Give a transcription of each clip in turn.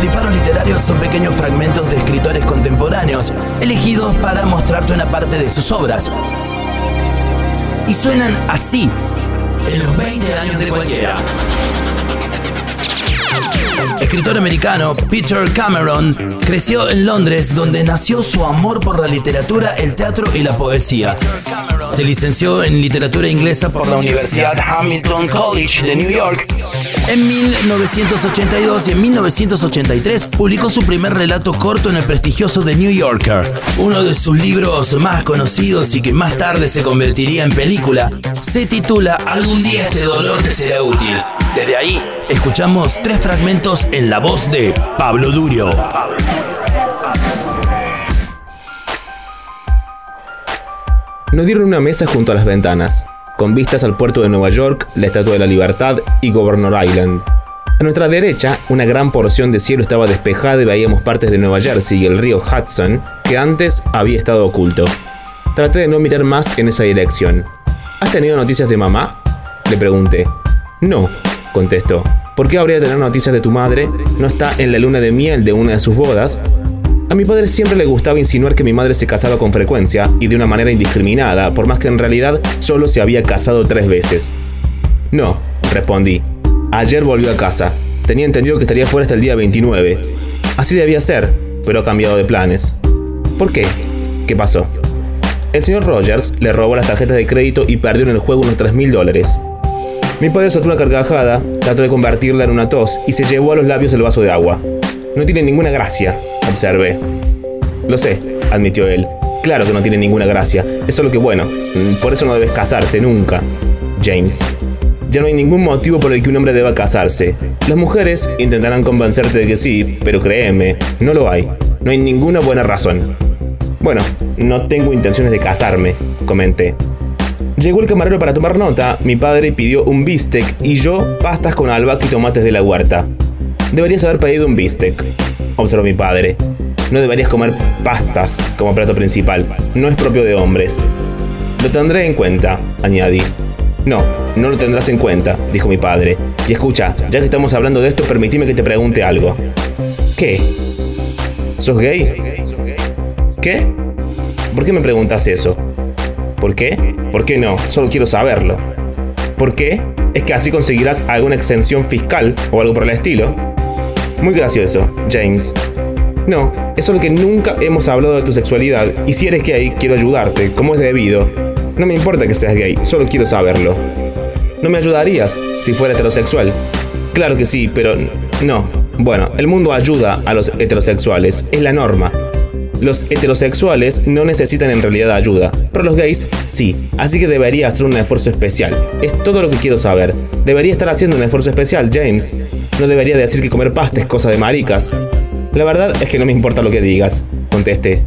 Los disparos literarios son pequeños fragmentos de escritores contemporáneos, elegidos para mostrarte una parte de sus obras. Y suenan así, en los 20 años de cualquiera. Escritor americano Peter Cameron creció en Londres donde nació su amor por la literatura, el teatro y la poesía. Se licenció en literatura inglesa por la Universidad Hamilton College de New York. En 1982 y en 1983 publicó su primer relato corto en el prestigioso The New Yorker. Uno de sus libros más conocidos y que más tarde se convertiría en película se titula Algún día este dolor te será útil. Desde ahí, escuchamos tres fragmentos en la voz de Pablo Durio. Nos dieron una mesa junto a las ventanas, con vistas al puerto de Nueva York, la Estatua de la Libertad y Governor Island. A nuestra derecha, una gran porción de cielo estaba despejada y veíamos partes de Nueva Jersey y el río Hudson, que antes había estado oculto. Traté de no mirar más en esa dirección. ¿Has tenido noticias de mamá? Le pregunté. No, contestó. ¿Por qué habría de tener noticias de tu madre? ¿No está en la luna de miel de una de sus bodas? A mi padre siempre le gustaba insinuar que mi madre se casaba con frecuencia y de una manera indiscriminada, por más que en realidad solo se había casado tres veces. No, respondí. Ayer volvió a casa. Tenía entendido que estaría fuera hasta el día 29. Así debía ser, pero ha cambiado de planes. ¿Por qué? ¿Qué pasó? El señor Rogers le robó las tarjetas de crédito y perdió en el juego unos 3 mil dólares. Mi padre soltó una carcajada, trató de convertirla en una tos y se llevó a los labios el vaso de agua. No tiene ninguna gracia, observé. Lo sé, admitió él. Claro que no tiene ninguna gracia. Es solo que bueno, mm, por eso no debes casarte nunca. James. Ya no hay ningún motivo por el que un hombre deba casarse. Las mujeres intentarán convencerte de que sí, pero créeme, no lo hay. No hay ninguna buena razón. Bueno, no tengo intenciones de casarme, comenté. Llegó el camarero para tomar nota, mi padre pidió un bistec y yo pastas con albahaca y tomates de la huerta. Deberías haber pedido un bistec, observó mi padre. No deberías comer pastas como plato principal, no es propio de hombres. Lo tendré en cuenta, añadí. No, no lo tendrás en cuenta, dijo mi padre. Y escucha, ya que estamos hablando de esto, permitime que te pregunte algo. ¿Qué? ¿Sos gay? ¿Qué? ¿Por qué me preguntas eso? ¿Por qué? ¿Por qué no? Solo quiero saberlo. ¿Por qué? Es que así conseguirás alguna exención fiscal o algo por el estilo. Muy gracioso, James. No, es solo que nunca hemos hablado de tu sexualidad y si eres gay quiero ayudarte, como es debido. No me importa que seas gay, solo quiero saberlo. ¿No me ayudarías si fuera heterosexual? Claro que sí, pero no. Bueno, el mundo ayuda a los heterosexuales, es la norma. Los heterosexuales no necesitan en realidad ayuda, pero los gays sí, así que debería hacer un esfuerzo especial. Es todo lo que quiero saber. Debería estar haciendo un esfuerzo especial, James. No debería decir que comer pasta es cosa de maricas. La verdad es que no me importa lo que digas, contesté.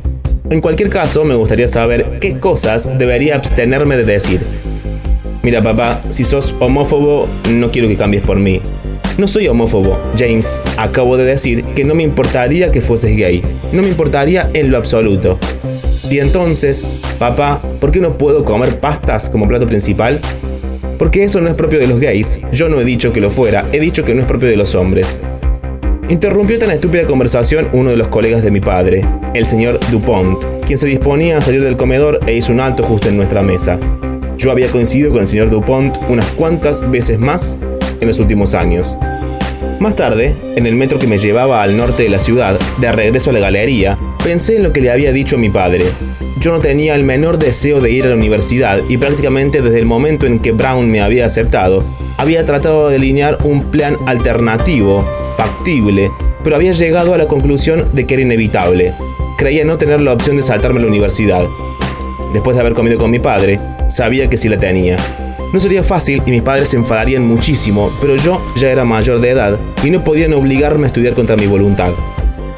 En cualquier caso, me gustaría saber qué cosas debería abstenerme de decir. Mira, papá, si sos homófobo, no quiero que cambies por mí. No soy homófobo, James. Acabo de decir que no me importaría que fueses gay. No me importaría en lo absoluto. Y entonces, papá, ¿por qué no puedo comer pastas como plato principal? Porque eso no es propio de los gays. Yo no he dicho que lo fuera, he dicho que no es propio de los hombres. Interrumpió tan estúpida conversación uno de los colegas de mi padre, el señor Dupont, quien se disponía a salir del comedor e hizo un alto justo en nuestra mesa. Yo había coincidido con el señor Dupont unas cuantas veces más en los últimos años. Más tarde, en el metro que me llevaba al norte de la ciudad, de regreso a la galería, pensé en lo que le había dicho a mi padre. Yo no tenía el menor deseo de ir a la universidad y prácticamente desde el momento en que Brown me había aceptado, había tratado de delinear un plan alternativo, factible, pero había llegado a la conclusión de que era inevitable. Creía no tener la opción de saltarme a la universidad. Después de haber comido con mi padre, sabía que sí la tenía. No sería fácil y mis padres se enfadarían muchísimo, pero yo ya era mayor de edad y no podían obligarme a estudiar contra mi voluntad.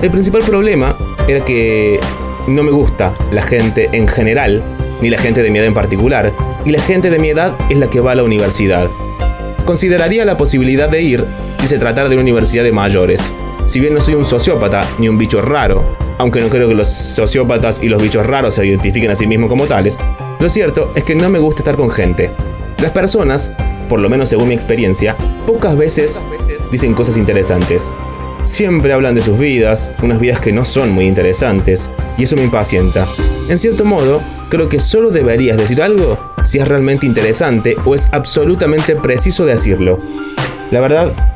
El principal problema era que no me gusta la gente en general, ni la gente de mi edad en particular, y la gente de mi edad es la que va a la universidad. Consideraría la posibilidad de ir si se tratara de una universidad de mayores. Si bien no soy un sociópata ni un bicho raro, aunque no creo que los sociópatas y los bichos raros se identifiquen a sí mismos como tales, lo cierto es que no me gusta estar con gente. Las personas, por lo menos según mi experiencia, pocas veces dicen cosas interesantes. Siempre hablan de sus vidas, unas vidas que no son muy interesantes, y eso me impacienta. En cierto modo, creo que solo deberías decir algo si es realmente interesante o es absolutamente preciso decirlo. La verdad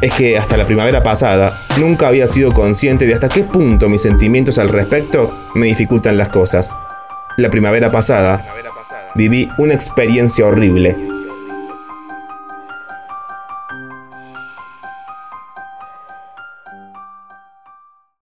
es que hasta la primavera pasada nunca había sido consciente de hasta qué punto mis sentimientos al respecto me dificultan las cosas. La primavera pasada viví una experiencia horrible